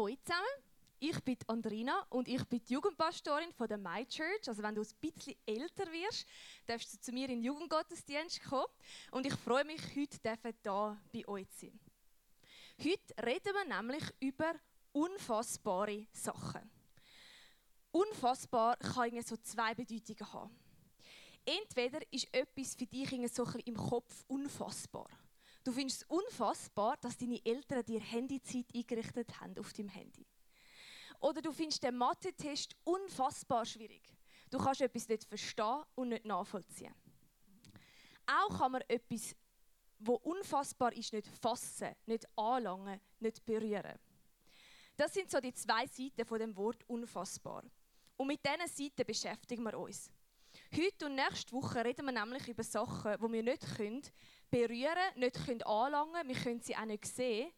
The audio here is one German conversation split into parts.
Hallo zusammen, ich bin Andrina und ich bin die Jugendpastorin von der My Church. Also wenn du ein bisschen älter wirst, darfst du zu mir in den Jugendgottesdienst kommen. Und ich freue mich, heute hier bei euch zu sein. Heute reden wir nämlich über unfassbare Sachen. Unfassbar kann so zwei Bedeutungen haben. Entweder ist etwas für dich so ein im Kopf unfassbar. Du findest es unfassbar, dass deine Eltern dir Handyzeit eingerichtet haben auf deinem Handy. Oder du findest den Mathe-Test unfassbar schwierig. Du kannst etwas nicht verstehen und nicht nachvollziehen. Auch kann man etwas, wo unfassbar ist, nicht fassen, nicht anlangen, nicht berühren. Das sind so die zwei Seiten von dem Wort unfassbar. Und mit diesen Seiten beschäftigen wir uns. Heute und nächste Woche reden wir nämlich über Sachen, die wir nicht können berühren nicht anlangen können, wir können sie auch nicht sehen.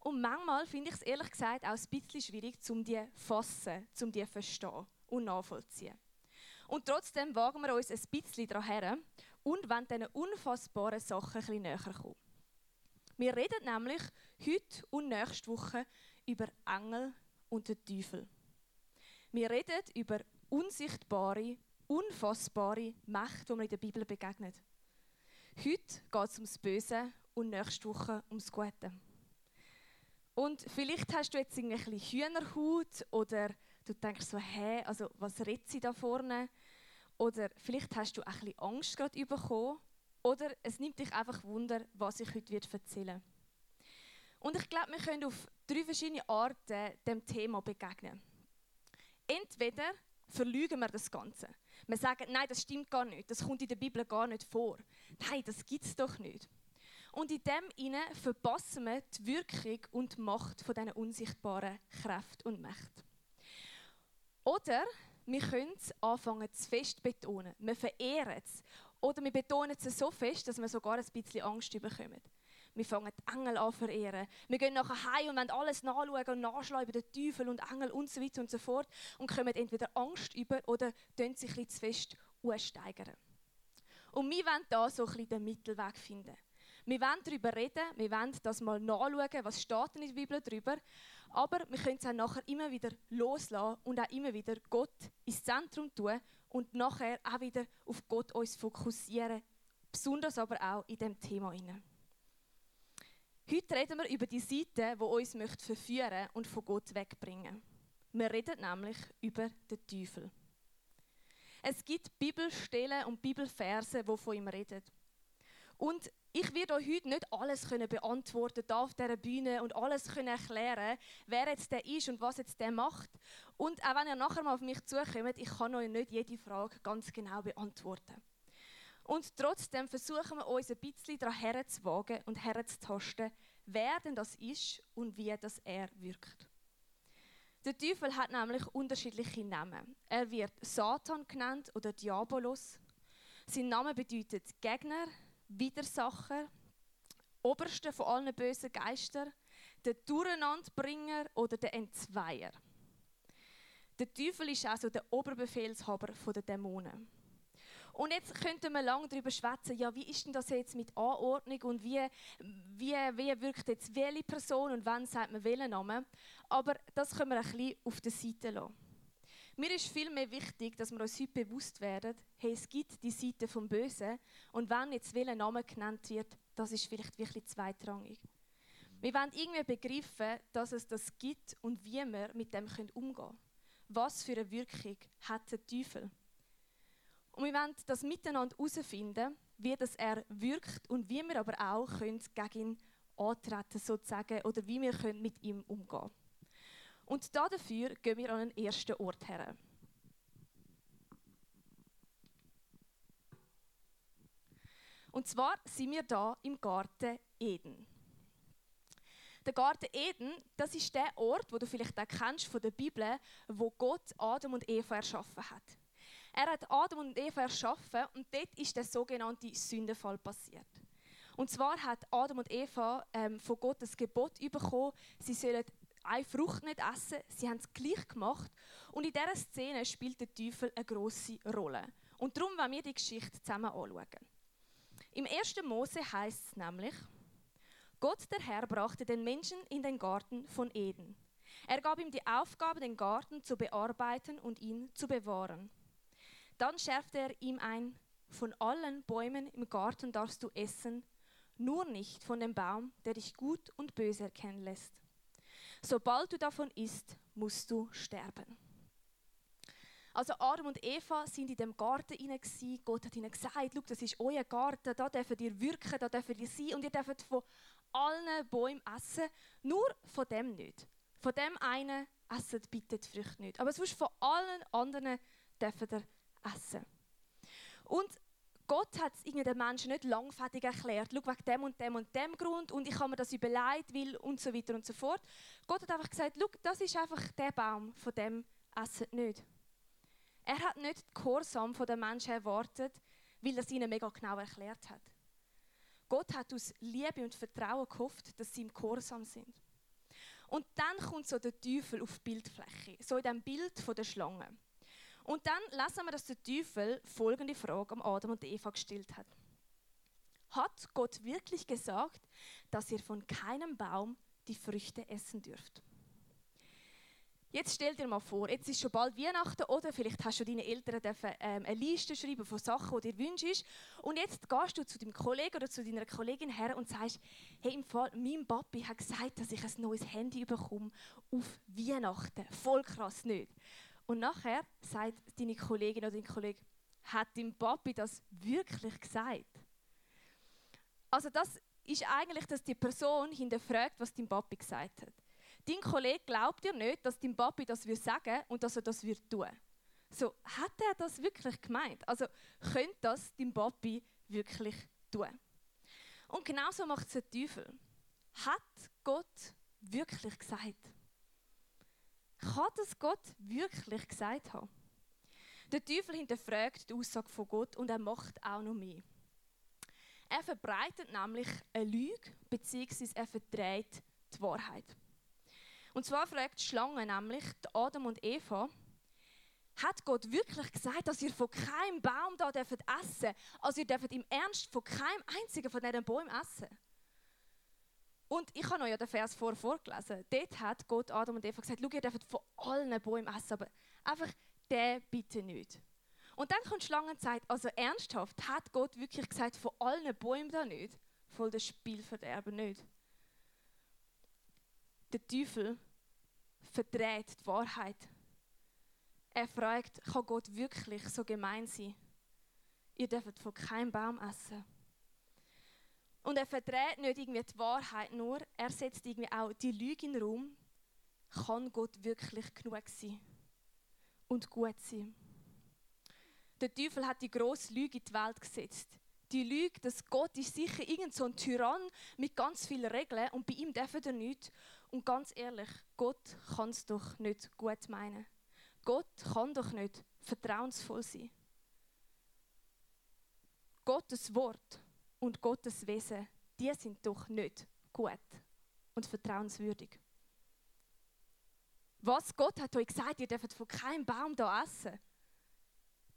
Und manchmal finde ich es ehrlich gesagt auch ein bisschen schwierig, um die fassen, um die verstehen und nachvollziehen. Und trotzdem wagen wir uns ein bisschen daran her und wollen diesen unfassbaren Sachen ein bisschen näher kommen. Wir reden nämlich heute und nächste Woche über Engel und den Teufel. Wir reden über unsichtbare, unfassbare Mächte, die man in der Bibel begegnet. Heute geht es ums Böse und nächste Woche ums Gute. Und vielleicht hast du jetzt ein bisschen Hühnerhaut oder du denkst so, hä, also was redet sie da vorne? Oder vielleicht hast du ein bisschen Angst gerade bekommen. Oder es nimmt dich einfach Wunder, was ich heute erzählen werde. Und ich glaube, wir können auf drei verschiedene Arten dem Thema begegnen. Entweder verlügen wir das Ganze. Wir sagen, nein, das stimmt gar nicht, das kommt in der Bibel gar nicht vor. Nein, das gibt es doch nicht. Und in dem inne verpassen wir die Wirkung und die Macht von diesen unsichtbaren Kräften und Mächten. Oder wir können es anfangen zu fest betonen. Wir verehren es. Oder wir betonen es so fest, dass wir sogar ein bisschen Angst bekommen. Wir fangen die Engel an verehren. Wir gehen nachher heim und wollen alles nachschauen und nachschlagen über den Teufel und Engel und so weiter und so fort und kommen entweder Angst über oder tun sich ein zu fest steigern. Und wir wollen da so ein bisschen den Mittelweg finden. Wir wollen darüber reden, wir wollen das mal nachschauen, was steht in der Bibel darüber. Aber wir können es auch nachher immer wieder loslassen und auch immer wieder Gott ins Zentrum tun und nachher auch wieder auf Gott uns fokussieren. Besonders aber auch in dem Thema. Hinein. Heute reden wir über die Seite, die uns verführen und von Gott wegbringen Wir reden nämlich über den Teufel. Es gibt Bibelstellen und Bibelverse, die von ihm reden. Und ich werde euch heute nicht alles können beantworten auf dieser Bühne und alles können erklären, wer jetzt der ist und was jetzt der macht. Und auch wenn ihr nachher mal auf mich zukommt, ich kann euch nicht jede Frage ganz genau beantworten. Und trotzdem versuchen wir uns ein bisschen daran herzuwagen und herzutasten, wer denn das ist und wie das er wirkt. Der Teufel hat nämlich unterschiedliche Namen. Er wird Satan genannt oder Diabolos. Sein Name bedeutet Gegner, Widersacher, Oberste von allen bösen Geistern, der Durcheinanderbringer oder der Entzweier. Der Teufel ist also der Oberbefehlshaber der Dämonen. Und jetzt könnten wir lange darüber schwätzen, ja, wie ist denn das jetzt mit Anordnung und wie, wie, wie wirkt jetzt welche Person und wann sagt man welchen Namen. Aber das können wir ein bisschen auf der Seite lassen. Mir ist vielmehr wichtig, dass wir uns heute bewusst werden, hey, es gibt die Seite vom Bösen und wenn jetzt welcher Name genannt wird, das ist vielleicht wirklich zweitrangig. Wir wollen irgendwie begreifen, dass es das gibt und wie wir mit dem umgehen können. Was für eine Wirkung hat der Teufel? Und wir wollen das miteinander herausfinden, wie das er wirkt und wie wir aber auch können gegen ihn antreten sozusagen oder wie wir können mit ihm umgehen können. Und dafür gehen wir an den ersten Ort her. Und zwar sind wir da im Garten Eden. Der Garten Eden, das ist der Ort, wo du vielleicht auch kennst von der Bibel, wo Gott Adam und Eva erschaffen hat. Er hat Adam und Eva erschaffen und dort ist der sogenannte Sündenfall passiert. Und zwar hat Adam und Eva ähm, von Gott das Gebot bekommen, sie sollen eine Frucht nicht essen. Sie haben es gleich gemacht. Und in dieser Szene spielt der Teufel eine große Rolle. Und darum wollen wir die Geschichte zusammen anschauen. Im 1. Mose heißt es nämlich, Gott der Herr brachte den Menschen in den Garten von Eden. Er gab ihm die Aufgabe, den Garten zu bearbeiten und ihn zu bewahren. Dann schärfte er ihm ein, von allen Bäumen im Garten darfst du essen, nur nicht von dem Baum, der dich gut und böse erkennen lässt. Sobald du davon isst, musst du sterben. Also Adam und Eva sind in dem Garten hinein. Gott hat ihnen gesagt, das ist euer Garten, da dürft ihr wirken, da dürft ihr sein und ihr dürft von allen Bäumen essen, nur von dem nicht. Von dem einen essen bitte die Früchte nicht. Aber sonst von allen anderen dürft ihr essen. Und Gott hat es den Menschen nicht langfertig erklärt. Schau, wegen dem und dem und dem Grund und ich habe mir das überlegt, will und so weiter und so fort. Gott hat einfach gesagt, schau, das ist einfach der Baum, von dem essen nicht. Er hat nicht den Gehorsam der Menschen erwartet, weil er es ihnen mega genau erklärt hat. Gott hat aus Liebe und Vertrauen gehofft, dass sie im Gehorsam sind. Und dann kommt so der Teufel auf die Bildfläche, so in dem Bild von der Schlange. Und dann lesen wir, dass der Teufel folgende Frage am Adam und Eva gestellt hat. Hat Gott wirklich gesagt, dass ihr von keinem Baum die Früchte essen dürft? Jetzt stell dir mal vor, jetzt ist schon bald Weihnachten oder vielleicht hast du deine Eltern dürfen, ähm, eine Liste schreiben von Sachen, die dir wünschst. Und jetzt gehst du zu deinem Kollegen oder zu deiner Kollegin her und sagst, hey, im Fall, mein Papi hat gesagt, dass ich ein neues Handy bekomme auf Weihnachten. Voll krass nicht. Und nachher sagt deine Kollegin oder dein Kollege, hat dein Papi das wirklich gesagt? Also das ist eigentlich, dass die Person hinterfragt, was dein Papi gesagt hat. Dein Kollege glaubt dir nicht, dass dein Papi das will sagen und dass er das wird tun. So, hat er das wirklich gemeint? Also, könnte das dein Papi wirklich tun? Und genauso macht es der Teufel. Hat Gott wirklich gesagt? Kann das Gott wirklich gesagt haben? Der Teufel hinterfragt die Aussage von Gott und er macht auch noch mehr. Er verbreitet nämlich eine Lüge bzw. er verdreht die Wahrheit. Und zwar fragt die Schlange nämlich Adam und Eva, hat Gott wirklich gesagt, dass ihr von keinem Baum da dürft? Also ihr dürft im Ernst von keinem einzigen von diesen Bäumen essen? Und ich habe euch ja den Vers vor vorgelesen. Dort hat Gott Adam und Eva gesagt, schau, ihr dürft von allen Bäumen essen, aber einfach der bitte nicht. Und dann kommt die Schlange und sagt, also ernsthaft, hat Gott wirklich gesagt, von allen Bäumen da nicht? Voll das Spielverderben nicht der Teufel verdreht die Wahrheit. Er fragt, kann Gott wirklich so gemein sein? Ihr dürft von keinem Baum essen. Und er verdreht nicht irgendwie die Wahrheit nur, er setzt irgendwie auch die Lüge in Raum. Kann Gott wirklich genug sein und gut sein? Der Teufel hat die grosse Lüge in die Welt gesetzt. Die Lüge, dass Gott ist sicher irgend so ein Tyrann mit ganz vielen Regeln und bei ihm dürfen er nichts. Und ganz ehrlich, Gott kann es doch nicht gut meinen. Gott kann doch nicht vertrauensvoll sein. Gottes Wort und Gottes Wesen, die sind doch nicht gut und vertrauenswürdig. Was Gott hat euch gesagt, ihr dürft von keinem Baum da essen,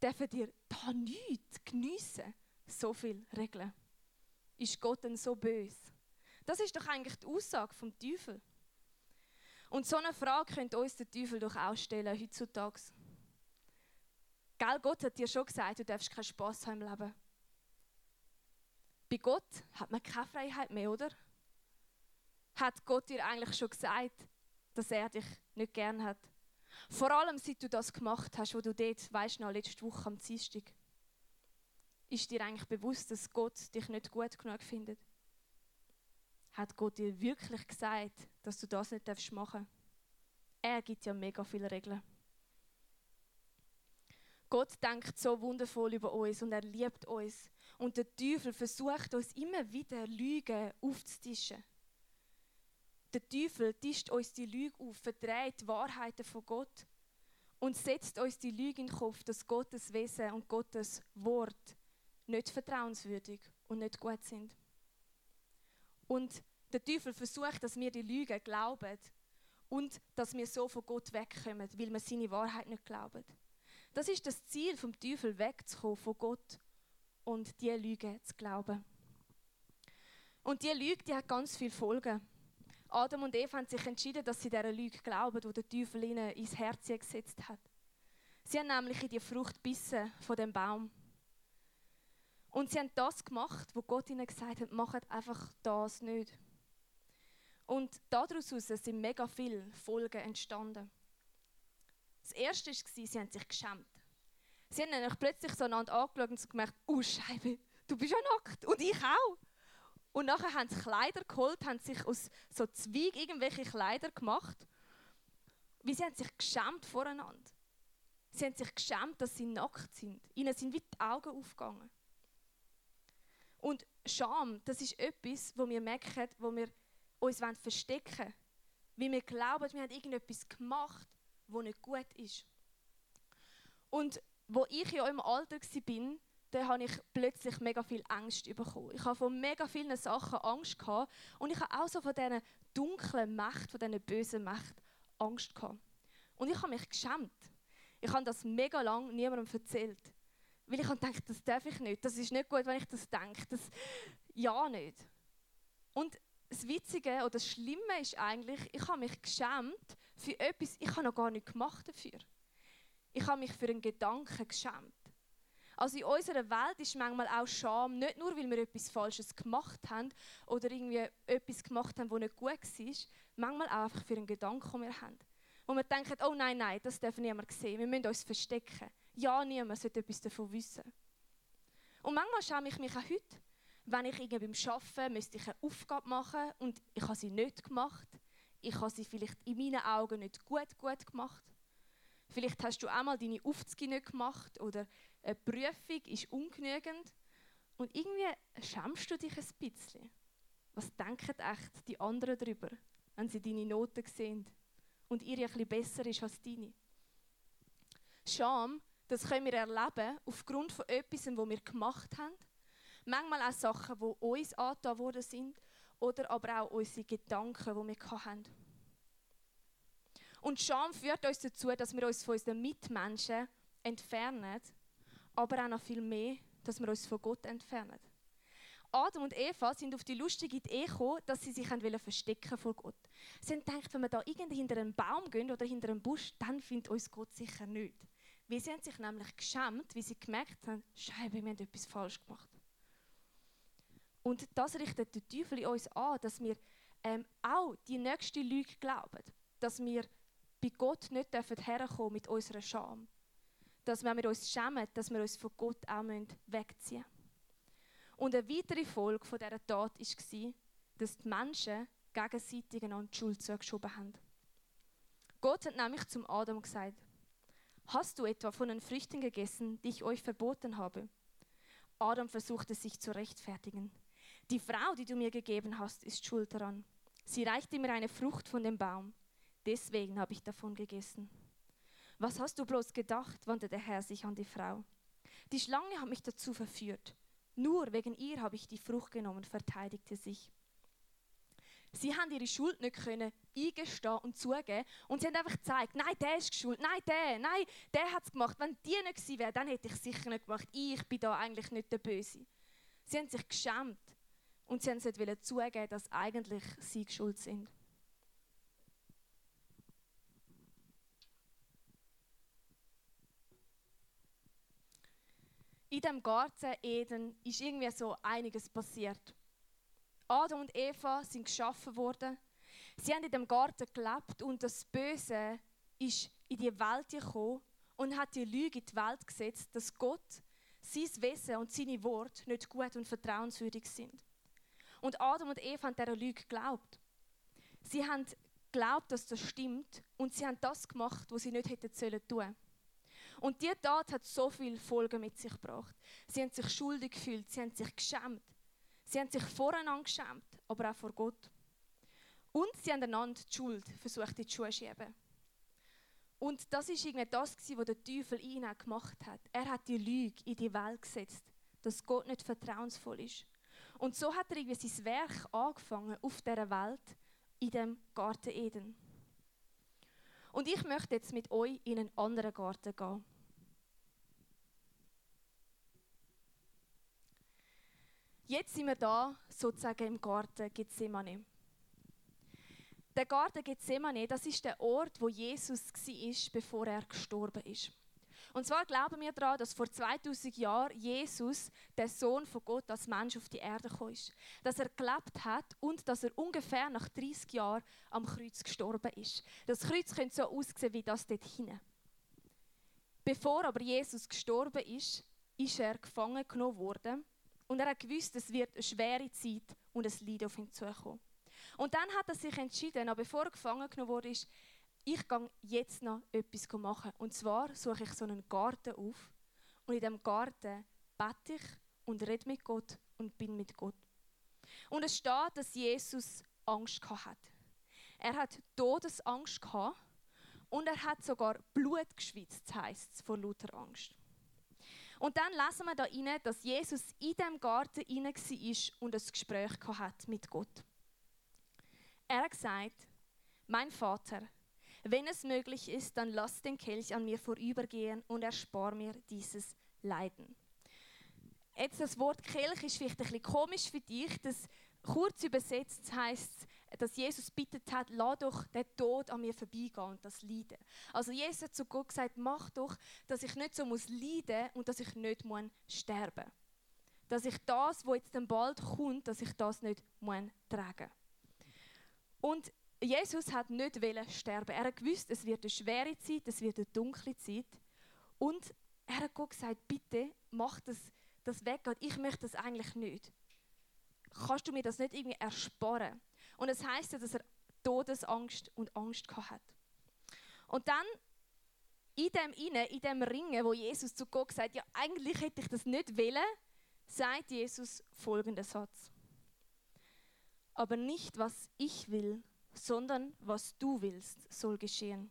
dürft ihr da nichts geniessen. So viele Regeln. Ist Gott denn so böse? Das ist doch eigentlich die Aussage vom Teufel. Und so eine Frage könnte uns der Teufel doch auch stellen heutzutage. Gell, Gott hat dir schon gesagt, du darfst keinen Spaß haben im Leben. Bei Gott hat man keine Freiheit mehr, oder? Hat Gott dir eigentlich schon gesagt, dass er dich nicht gern hat? Vor allem, seit du das gemacht hast, wo du dort, weißt noch, letzte Woche am Dienstag. Ist dir eigentlich bewusst, dass Gott dich nicht gut genug findet? Hat Gott dir wirklich gesagt, dass du das nicht machen darfst? Er gibt ja mega viele Regeln. Gott denkt so wundervoll über uns und er liebt uns. Und der Teufel versucht uns immer wieder Lügen aufzutischen. Der Teufel tischt uns die Lüge auf, verdreht Wahrheiten von Gott und setzt uns die Lüge in den Kopf, dass Gottes Wesen und Gottes Wort nicht vertrauenswürdig und nicht gut sind. Und der Teufel versucht, dass wir die Lüge glauben und dass wir so von Gott wegkommen, weil wir seine Wahrheit nicht glauben. Das ist das Ziel vom Teufel, wegzukommen von Gott und die Lüge zu glauben. Und die Lüge, die hat ganz viele Folgen. Adam und Eva haben sich entschieden, dass sie dieser Lüge glauben, die der Teufel ihnen ins Herz gesetzt hat. Sie haben nämlich in die Frucht bissen von dem Baum. Und sie haben das gemacht, wo Gott ihnen gesagt hat, macht einfach das nicht. Und daraus sind mega viele Folgen entstanden. Das erste war, sie haben sich geschämt. Sie haben nämlich plötzlich so einander angeschaut und gemerkt, oh Scheibe, du bist ja nackt und ich auch. Und nachher haben sie Kleider geholt, haben sich aus so Zweig irgendwelche Kleider gemacht. Wie sie haben sich geschämt voreinander. Sie haben sich geschämt, dass sie nackt sind. Ihnen sind wie die Augen aufgegangen. Und Scham, das ist etwas, wo wir merken, wo wir uns verstecken wollen. Weil wir glauben, wir haben irgendetwas gemacht, wo nicht gut ist. Und wo ich in eurem Alter war, da habe ich plötzlich mega viel Angst bekommen. Ich habe von mega vielen Sachen Angst gehabt und ich habe auch so von diesen dunklen Mächten, von diesen bösen Mächten Angst gehabt. Und ich habe mich geschämt. Ich habe das mega lang niemandem erzählt. Weil ich dachte, das darf ich nicht. Das ist nicht gut, wenn ich das denke. Das, ja, nicht. Und das Witzige oder das Schlimme ist eigentlich, ich habe mich geschämt für etwas, ich habe noch gar nicht gemacht dafür. Ich habe mich für einen Gedanken geschämt. Also in unserer Welt ist manchmal auch Scham, nicht nur, weil wir etwas Falsches gemacht haben oder irgendwie etwas gemacht haben, das nicht gut war, manchmal auch einfach für einen Gedanken, den wir haben. Wo wir denken, oh nein, nein, das darf niemand sehen, wir müssen uns verstecken. Ja, niemand sollte etwas davon wissen. Und manchmal schäme ich mich auch heute, wenn ich irgendwie beim Arbeiten müsste ich eine Aufgabe machen und ich habe sie nicht gemacht. Ich habe sie vielleicht in meinen Augen nicht gut, gut gemacht. Vielleicht hast du einmal deine Aufzüge nicht gemacht oder eine Prüfung ist ungenügend und irgendwie schämst du dich ein bisschen. Was denken echt die anderen darüber, wenn sie deine Noten sehen und ihre ein bisschen besser ist als deine? Scham, das können wir erleben aufgrund von etwas, was wir gemacht haben. Manchmal auch Sachen, die uns angetan worden sind oder aber auch unsere Gedanken, die wir hatten. Und Scham führt uns dazu, dass wir uns von unseren Mitmenschen entfernen aber auch noch viel mehr, dass wir uns von Gott entfernen. Adam und Eva sind auf die lustige Idee gekommen, dass sie sich verstecken vor Gott. Sie haben gedacht, wenn wir da irgendwie hinter einen Baum gehen oder hinter einen Busch, dann findet uns Gott sicher nicht. Weil sie haben sich nämlich geschämt, wie sie gemerkt haben, Scheibe, wir haben etwas falsch gemacht. Und das richtet der Teufel in uns an, dass wir ähm, auch die nächste Lüge glauben. Dass wir bei Gott nicht herkommen mit unserer Scham dass wenn wir uns schämen, dass wir uns von Gott auch wegziehen müssen. Und eine weitere Folge von dieser Tat war, dass die Menschen gegenseitig einander die Schuld zugeschoben haben. Gott hat nämlich zum Adam gesagt, Hast du etwa von den Früchten gegessen, die ich euch verboten habe? Adam versuchte sich zu rechtfertigen. Die Frau, die du mir gegeben hast, ist schuld daran. Sie reichte mir eine Frucht von dem Baum. Deswegen habe ich davon gegessen. Was hast du bloß gedacht? wandte der Herr sich an die Frau. Die Schlange hat mich dazu verführt. Nur wegen ihr habe ich die Frucht genommen, verteidigte sich. Sie haben ihre Schuld nicht können eingestehen und zugeben und sie haben einfach gezeigt, nein, der ist schuld, nein, der, nein, der hat es gemacht. Wenn die nicht gewesen wäre, dann hätte ich es sicher nicht gemacht. Ich bin da eigentlich nicht der Böse. Sie haben sich geschämt und sie haben nicht zugeben, dass eigentlich sie schuld sind. In dem Garten Eden ist irgendwie so einiges passiert. Adam und Eva sind geschaffen worden. Sie haben in dem Garten gelebt und das Böse ist in die Welt gekommen und hat die Lüge in die Welt gesetzt, dass Gott, sein Wesen und seine Worte nicht gut und vertrauenswürdig sind. Und Adam und Eva haben dieser Lüge geglaubt. Sie haben geglaubt, dass das stimmt und sie haben das gemacht, was sie nicht hätten tun sollen. Und diese Tat hat so viele Folgen mit sich gebracht. Sie haben sich schuldig gefühlt, sie haben sich geschämt. Sie haben sich voreinander geschämt, aber auch vor Gott. Und sie haben einander die Schuld versucht, in die Schuhe zu schieben. Und das ist irgendwie das, was der Teufel ihnen gemacht hat. Er hat die Lüge in die Welt gesetzt, dass Gott nicht vertrauensvoll ist. Und so hat er irgendwie sein Werk angefangen auf dieser Welt, in dem Garten Eden. Und ich möchte jetzt mit euch in einen anderen Garten gehen. Jetzt sind wir da sozusagen im Garten Gethsemane. Der Garten Gethsemane, das ist der Ort, wo Jesus war, bevor er gestorben ist. Und zwar glauben wir daran, dass vor 2000 Jahren Jesus, der Sohn von Gott, als Mensch auf die Erde gekommen ist. Dass er gelebt hat und dass er ungefähr nach 30 Jahren am Kreuz gestorben ist. Das Kreuz könnte so aussehen wie das dort hinten. Bevor aber Jesus gestorben ist, ist er gefangen genommen worden und er hat gewusst, es wird eine schwere Zeit und ein Leid auf ihn zukommen. Und dann hat er sich entschieden, bevor er gefangen genommen wurde, ich gehe jetzt noch etwas machen. Und zwar suche ich so einen Garten auf und in diesem Garten bete ich und rede mit Gott und bin mit Gott. Und es steht, dass Jesus Angst hat. Er hat Todesangst gehabt und er hat sogar Blut geschwitzt, heisst es, vor lauter Angst. Und dann lesen wir da rein, dass Jesus in dem Garten inne war und ein Gespräch hat mit Gott. Er hat gesagt, mein Vater, wenn es möglich ist, dann lass den Kelch an mir vorübergehen und erspar mir dieses Leiden. Jetzt das Wort Kelch ist vielleicht ein bisschen komisch für dich. Das kurz übersetzt heißt dass Jesus bittet hat, lass doch den Tod an mir vorbeigehen und das Leiden. Also Jesus hat zu Gott gesagt, mach doch, dass ich nicht so muss leiden und dass ich nicht muss sterben. Dass ich das, wo jetzt dann bald kommt, dass ich das nicht muss tragen. Und Jesus hat nicht sterben. Er hat gewusst, es wird eine schwere Zeit, es wird eine dunkle Zeit. Und er hat Gott gesagt, bitte mach das, das weg. Ich möchte das eigentlich nicht. Kannst du mir das nicht irgendwie ersparen? Und es heißt ja, dass er Todesangst und Angst hat. Und dann in dem inne, in dem Ringen, wo Jesus zu Gott sagt, ja eigentlich hätte ich das nicht wollen, sagt Jesus folgenden Satz: Aber nicht was ich will, sondern was du willst, soll geschehen.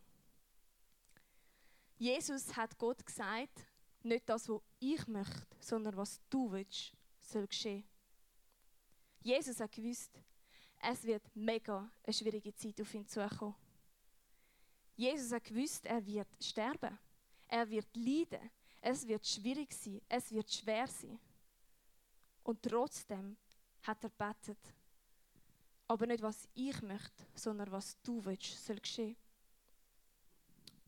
Jesus hat Gott gesagt, nicht das, was ich möchte, sondern was du willst, soll geschehen. Jesus hat gewusst, es wird mega eine schwierige Zeit auf ihn zukommen. Jesus hat gewusst, er wird sterben. Er wird leiden. Es wird schwierig sein. Es wird schwer sein. Und trotzdem hat er betet. Aber nicht, was ich möchte, sondern was du willst, soll geschehen.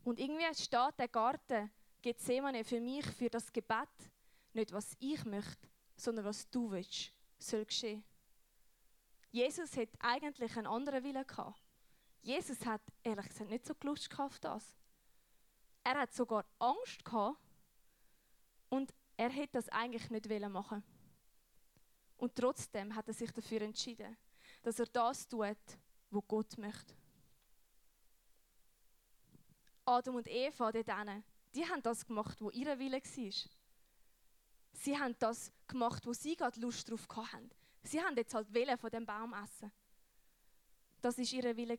Und irgendwie steht der Garten Gethsemane für mich, für das Gebet, nicht was ich möchte, sondern was du willst, soll geschehen. Jesus hat eigentlich einen anderen Willen gehabt. Jesus hat ehrlich gesagt nicht so Lust auf das. Er hat sogar Angst gehabt und er hätte das eigentlich nicht machen Und trotzdem hat er sich dafür entschieden, dass er das tut, was Gott möchte. Adam und Eva, die, die haben das gemacht, wo ihr Wille war. Sie haben das gemacht, wo sie gerade Lust drauf hatten. Sie haben jetzt halt Wille von dem Baum essen. Das ist ihre Wille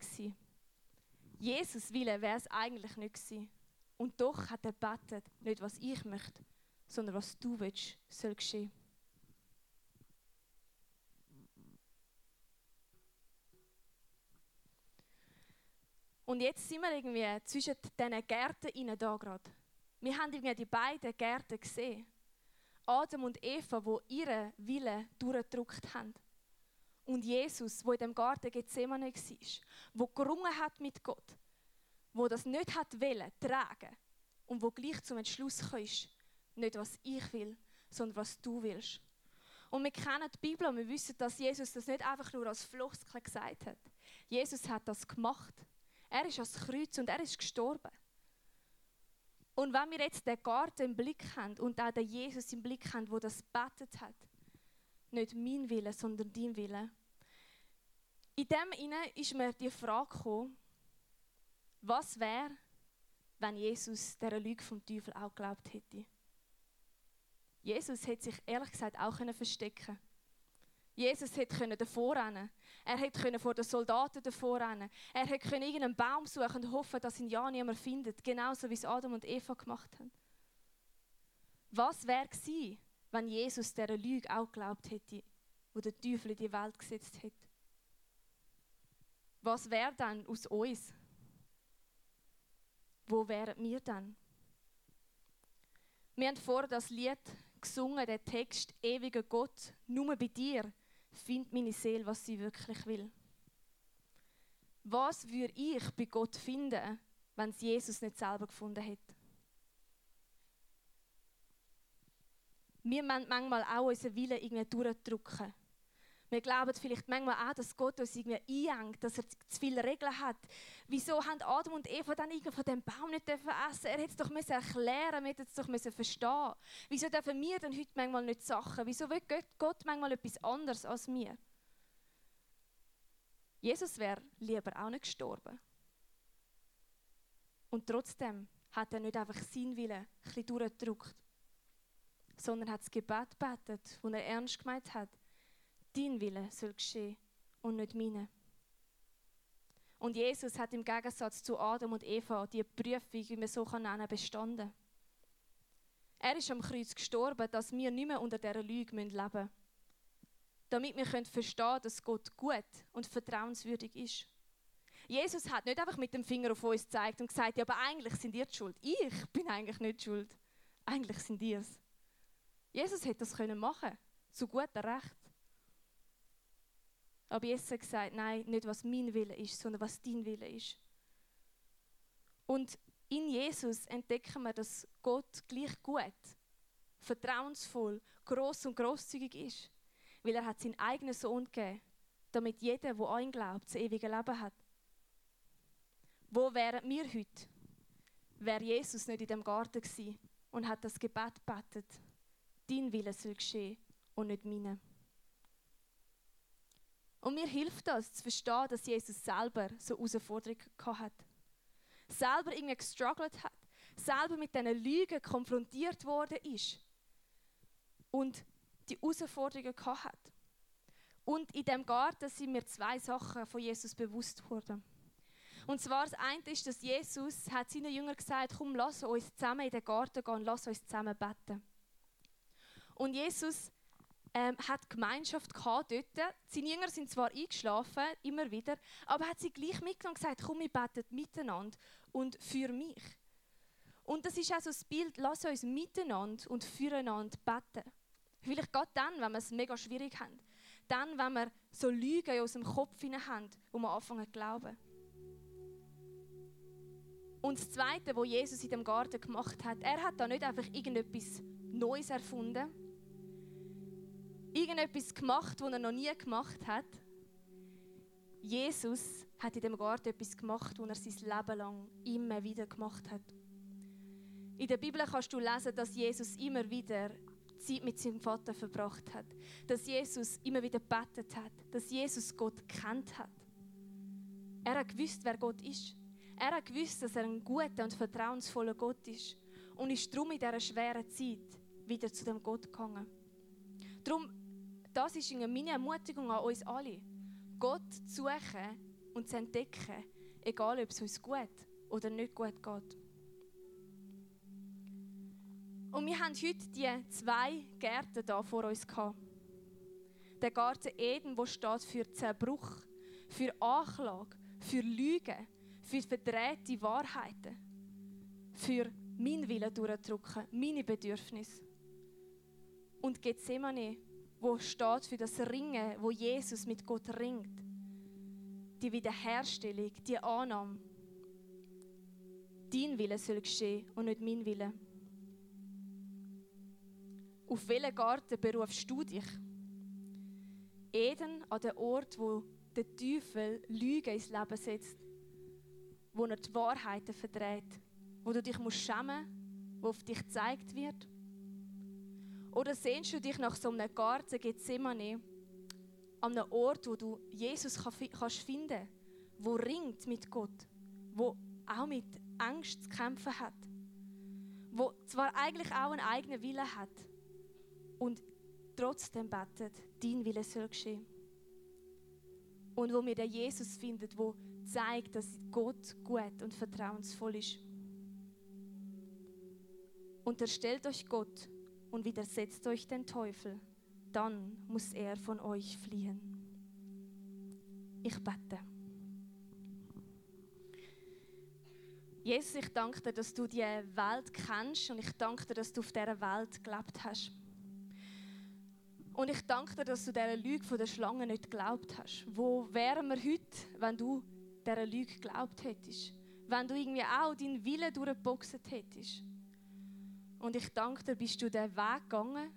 Jesus Wille wäre es eigentlich nicht gewesen. Und doch hat er betet, nicht was ich möchte, sondern was du willst, soll geschehen. Und jetzt sind wir irgendwie zwischen diesen Gärten da gerade. Wir haben irgendwie die beiden Gärten gesehen. Adam und Eva, wo ihre Wille durchgedrückt haben. Und Jesus, wo in dem Garten Gethsemane war, wo gerungen hat mit Gott, wo das nicht hat wollen, tragen und wo gleich zum Entschluss kommst, nicht was ich will, sondern was du willst. Und wir kennen die Bibel und wir wissen, dass Jesus das nicht einfach nur als Floskel gesagt hat. Jesus hat das gemacht. Er ist ans Kreuz und er ist gestorben. Und wenn wir jetzt den Garten im Blick haben und auch den Jesus im Blick haben, wo das betet hat, nicht mein Wille, sondern dein Wille. In dem inne ist mir die Frage gekommen, was wäre, wenn Jesus der Lüge vom Teufel auch geglaubt hätte? Jesus hätte sich ehrlich gesagt auch verstecken können. Jesus hätte davor rennen Er hätte vor den Soldaten davor rennen Er hätte irgendeinen Baum suchen und hoffen, dass ihn ja niemand findet. Genauso wie es Adam und Eva gemacht haben. Was wäre gewesen, wenn Jesus dieser Lüge auch geglaubt hätte, wo der Teufel in die Welt gesetzt hätte? Was wäre dann aus uns? Wo wären wir dann? Wir haben vor das Lied gesungen, der Text Ewiger Gott, nur bei dir findet meine Seele, was sie wirklich will. Was würde ich bei Gott finden, wenn es Jesus nicht selber gefunden hätte? Wir müssen manchmal auch unseren Willen irgendwie durchdrücken. Wir glauben vielleicht manchmal auch, dass Gott uns irgendwie einhängt, dass er zu viele Regeln hat. Wieso haben Adam und Eva dann irgendwie von dem Baum nicht essen dürfen? Er hätte es doch erklären wir hätten es doch verstehen Wieso dürfen wir dann heute manchmal nicht Sachen? Wieso will Gott manchmal etwas anderes als wir? Jesus wäre lieber auch nicht gestorben. Und trotzdem hat er nicht einfach seinen Willen ein bisschen durchgedrückt, sondern hat das Gebet betet, wo er ernst gemeint hat, dein Wille soll geschehen und nicht meine. Und Jesus hat im Gegensatz zu Adam und Eva die Prüfung, wie man so nennen bestanden. Er ist am Kreuz gestorben, dass wir nicht mehr unter dieser Lüge leben müssen. Damit wir verstehen können, dass Gott gut und vertrauenswürdig ist. Jesus hat nicht einfach mit dem Finger auf uns gezeigt und gesagt, ja, aber eigentlich sind ihr die schuld. Ich bin eigentlich nicht schuld. Eigentlich sind ihr es. Jesus hätte das können machen, zu guter Recht. Aber Jesus hat gesagt, nein, nicht was mein Wille ist, sondern was dein Wille ist. Und in Jesus entdecken wir, dass Gott gleich gut, vertrauensvoll, groß und großzügig ist, weil er hat seinen eigenen Sohn gegeben, damit jeder, der an ihn glaubt, das ewige Leben hat. Wo wären wir heute, wäre Jesus nicht in dem Garten gewesen und hat das Gebet betet, dein Wille soll geschehen und nicht meine. Und mir hilft das, zu verstehen, dass Jesus selber so Herausforderungen hat. Selber irgendwie gestruggelt hat. Selber mit diesen Lügen konfrontiert worden ist. Und die Herausforderungen hat. Und in dem Garten sind mir zwei Sachen von Jesus bewusst worden. Und zwar das eine ist, dass Jesus hat seinen Jüngern gesagt, komm, lass uns zusammen in den Garten gehen, lass uns zusammen beten. Und Jesus ähm, hat Gemeinschaft gehabt dort. Seine Jünger sind zwar eingeschlafen, immer wieder, aber hat sie gleich mitgenommen und gesagt, komm, wir beten miteinander und für mich. Und das ist auch so das Bild, lass uns miteinander und füreinander beten. Vielleicht gerade dann, wenn wir es mega schwierig haben. Dann, wenn wir so Lügen in unserem Kopf haben, wo wir anfangen zu glauben. Und das Zweite, was Jesus in dem Garten gemacht hat, er hat da nicht einfach irgendetwas Neues erfunden, irgendetwas gemacht, was er noch nie gemacht hat. Jesus hat in dem Garten etwas gemacht, was er sein Leben lang immer wieder gemacht hat. In der Bibel kannst du lesen, dass Jesus immer wieder Zeit mit seinem Vater verbracht hat, dass Jesus immer wieder betet hat, dass Jesus Gott kennt hat. Er hat gewusst, wer Gott ist. Er hat gewusst, dass er ein guter und vertrauensvoller Gott ist und ist darum in dieser schweren Zeit wieder zu dem Gott gegangen. Darum das ist meine Ermutigung an uns alle. Gott zu suchen und zu entdecken, egal ob es uns gut oder nicht gut geht. Und wir haben heute die zwei Gärten da vor uns gehabt. Der Garten Eden, wo steht für Zerbruch, für Anklage, für Lügen, für verdrehte Wahrheiten, für mein Willen durchdrücken, meine Bedürfnisse. Und Gethsemane, wo steht für das Ringen, wo Jesus mit Gott ringt. Die Wiederherstellung, die Annahme. Dein Wille soll geschehen und nicht mein Wille. Auf welchen Garten berufst du dich? Eden an den Ort, wo der Teufel Lügen ins Leben setzt, wo er die Wahrheiten verdreht, wo du dich musst schämen musst, wo auf dich gezeigt wird? Oder sehnst du dich nach so einem Garten Gethsemane, an einem Ort, wo du Jesus kannst finden wo ringt mit Gott, wo auch mit Angst zu kämpfen hat, wo zwar eigentlich auch einen eigenen Willen hat und trotzdem betet, dein Wille soll geschehen. Und wo wir den Jesus findet, wo zeigt, dass Gott gut und vertrauensvoll ist. Unterstellt euch Gott und widersetzt euch den Teufel, dann muss er von euch fliehen. Ich bete. Jesus, ich danke dir, dass du die Welt kennst und ich danke dir, dass du auf dieser Welt gelebt hast. Und ich danke dir, dass du dieser Lüge von der Schlange nicht geglaubt hast. Wo wären wir heute, wenn du dieser Lüge geglaubt hättest. Wenn du irgendwie auch deinen Willen durchgeboxt hättest. Und ich danke dir, bist du den Weg gegangen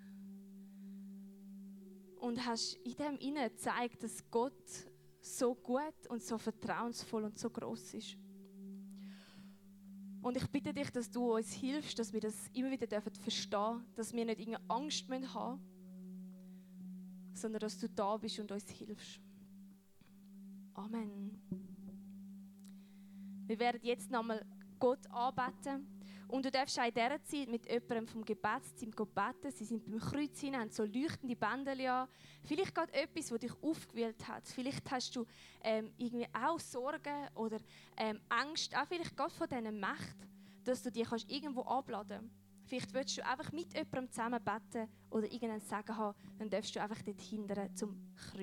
und hast in dem inne gezeigt, dass Gott so gut und so vertrauensvoll und so groß ist. Und ich bitte dich, dass du uns hilfst, dass wir das immer wieder dürfen verstehen, dass wir nicht irgendeine Angst haben müssen, sondern dass du da bist und uns hilfst. Amen. Wir werden jetzt nochmal Gott anbeten. Und du darfst auch in dieser Zeit mit jemandem vom Gebetsteam beten. Sie sind beim Kreuz hin, haben so leuchtende Bänder an. Vielleicht gerade etwas, das dich aufgewühlt hat. Vielleicht hast du ähm, irgendwie auch Sorgen oder ähm, Angst, auch vielleicht gerade von diesen Mächten, dass du dich kannst irgendwo abladen kannst. Vielleicht willst du einfach mit jemandem zusammen beten oder irgendeinen Sagen haben, dann darfst du einfach dort hindern zum Kreuz.